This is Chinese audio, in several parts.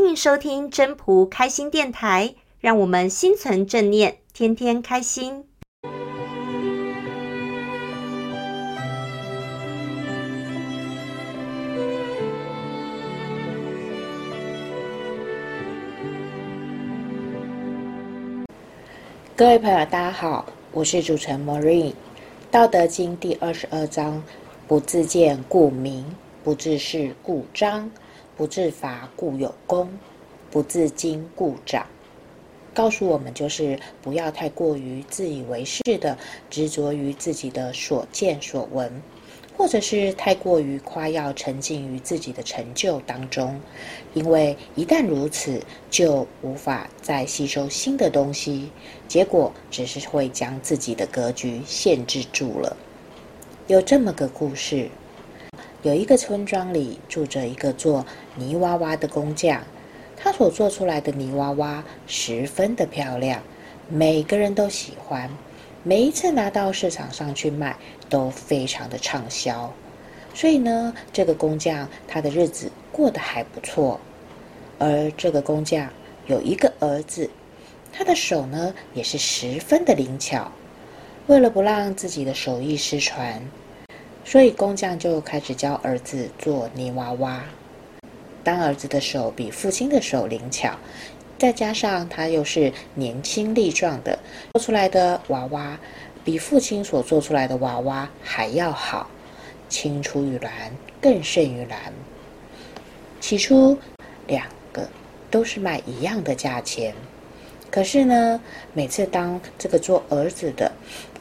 欢迎收听真仆开心电台，让我们心存正念，天天开心。各位朋友，大家好，我是主持人 Maureen。道德经第二十二章：不自见故明，不自是故彰，不自伐故有功，不自矜故长。告诉我们，就是不要太过于自以为是的执着于自己的所见所闻。或者是太过于夸耀，沉浸于自己的成就当中，因为一旦如此，就无法再吸收新的东西，结果只是会将自己的格局限制住了。有这么个故事：有一个村庄里住着一个做泥娃娃的工匠，他所做出来的泥娃娃十分的漂亮，每个人都喜欢。每一次拿到市场上去卖，都非常的畅销，所以呢，这个工匠他的日子过得还不错。而这个工匠有一个儿子，他的手呢也是十分的灵巧。为了不让自己的手艺失传，所以工匠就开始教儿子做泥娃娃。当儿子的手比父亲的手灵巧。再加上他又是年轻力壮的，做出来的娃娃比父亲所做出来的娃娃还要好，青出于蓝更胜于蓝。起初两个都是卖一样的价钱，可是呢，每次当这个做儿子的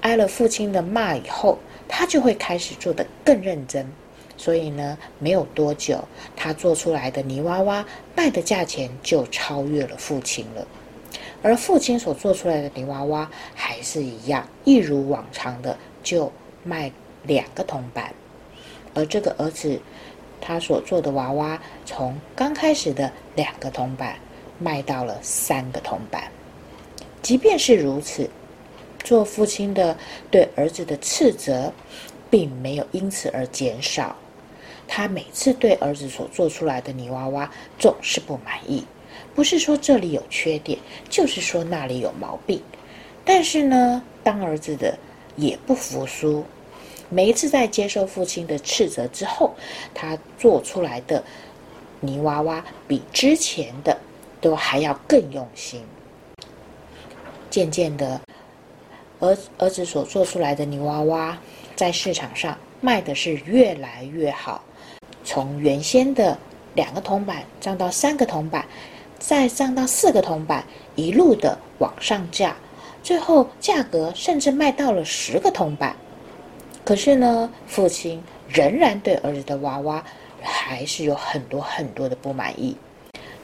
挨了父亲的骂以后，他就会开始做得更认真。所以呢，没有多久，他做出来的泥娃娃卖的价钱就超越了父亲了。而父亲所做出来的泥娃娃还是一样，一如往常的就卖两个铜板。而这个儿子，他所做的娃娃从刚开始的两个铜板卖到了三个铜板。即便是如此，做父亲的对儿子的斥责，并没有因此而减少。他每次对儿子所做出来的泥娃娃总是不满意，不是说这里有缺点，就是说那里有毛病。但是呢，当儿子的也不服输，每一次在接受父亲的斥责之后，他做出来的泥娃娃比之前的都还要更用心。渐渐的，儿儿子所做出来的泥娃娃在市场上卖的是越来越好。从原先的两个铜板涨到三个铜板，再涨到四个铜板，一路的往上价，最后价格甚至卖到了十个铜板。可是呢，父亲仍然对儿子的娃娃还是有很多很多的不满意。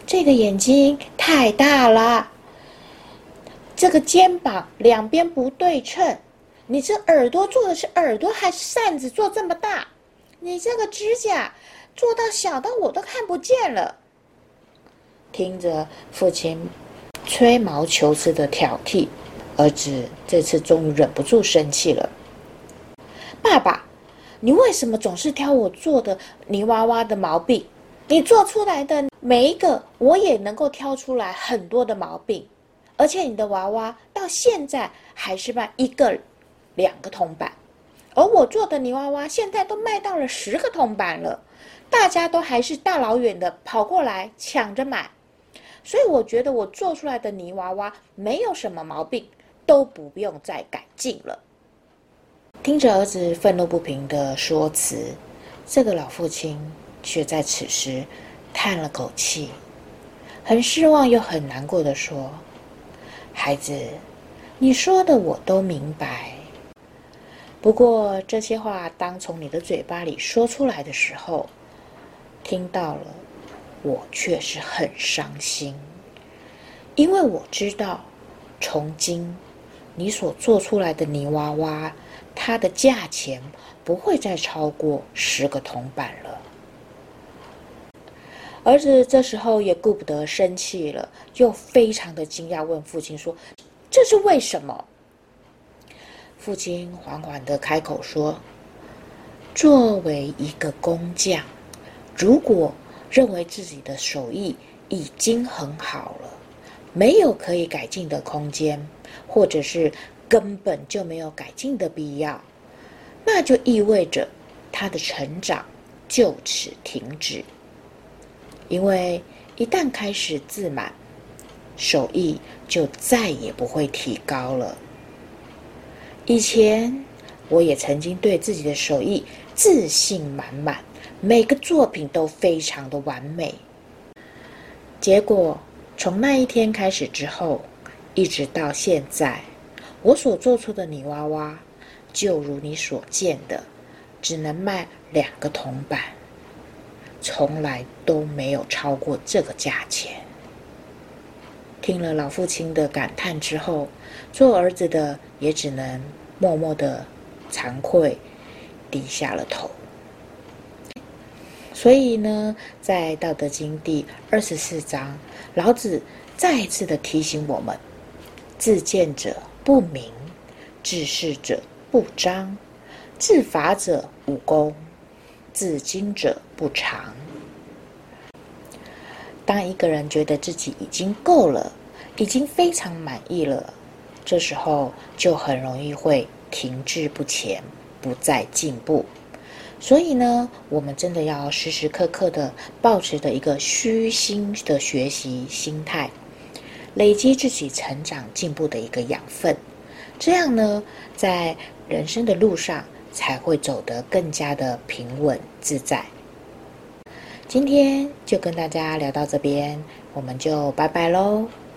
这个眼睛太大了，这个肩膀两边不对称，你这耳朵做的是耳朵还是扇子做这么大？你这个指甲做到小到我都看不见了。听着父亲吹毛求疵的挑剔，儿子这次终于忍不住生气了。爸爸，你为什么总是挑我做的泥娃娃的毛病？你做出来的每一个，我也能够挑出来很多的毛病，而且你的娃娃到现在还是卖一个、两个铜板。而我做的泥娃娃现在都卖到了十个铜板了，大家都还是大老远的跑过来抢着买，所以我觉得我做出来的泥娃娃没有什么毛病，都不用再改进了。听着儿子愤怒不平的说辞，这个老父亲却在此时叹了口气，很失望又很难过的说：“孩子，你说的我都明白。”不过这些话当从你的嘴巴里说出来的时候，听到了，我却是很伤心，因为我知道，从今你所做出来的泥娃娃，它的价钱不会再超过十个铜板了。儿子这时候也顾不得生气了，又非常的惊讶，问父亲说：“这是为什么？”父亲缓缓的开口说：“作为一个工匠，如果认为自己的手艺已经很好了，没有可以改进的空间，或者是根本就没有改进的必要，那就意味着他的成长就此停止。因为一旦开始自满，手艺就再也不会提高了。以前我也曾经对自己的手艺自信满满，每个作品都非常的完美。结果从那一天开始之后，一直到现在，我所做出的泥娃娃，就如你所见的，只能卖两个铜板，从来都没有超过这个价钱。听了老父亲的感叹之后，做儿子的也只能默默的惭愧，低下了头。所以呢，在《道德经》第二十四章，老子再一次的提醒我们：自见者不明，自是者不彰，自伐者无功，自矜者不长。当一个人觉得自己已经够了，已经非常满意了，这时候就很容易会停滞不前，不再进步。所以呢，我们真的要时时刻刻的保持着一个虚心的学习心态，累积自己成长进步的一个养分。这样呢，在人生的路上才会走得更加的平稳自在。今天就跟大家聊到这边，我们就拜拜喽。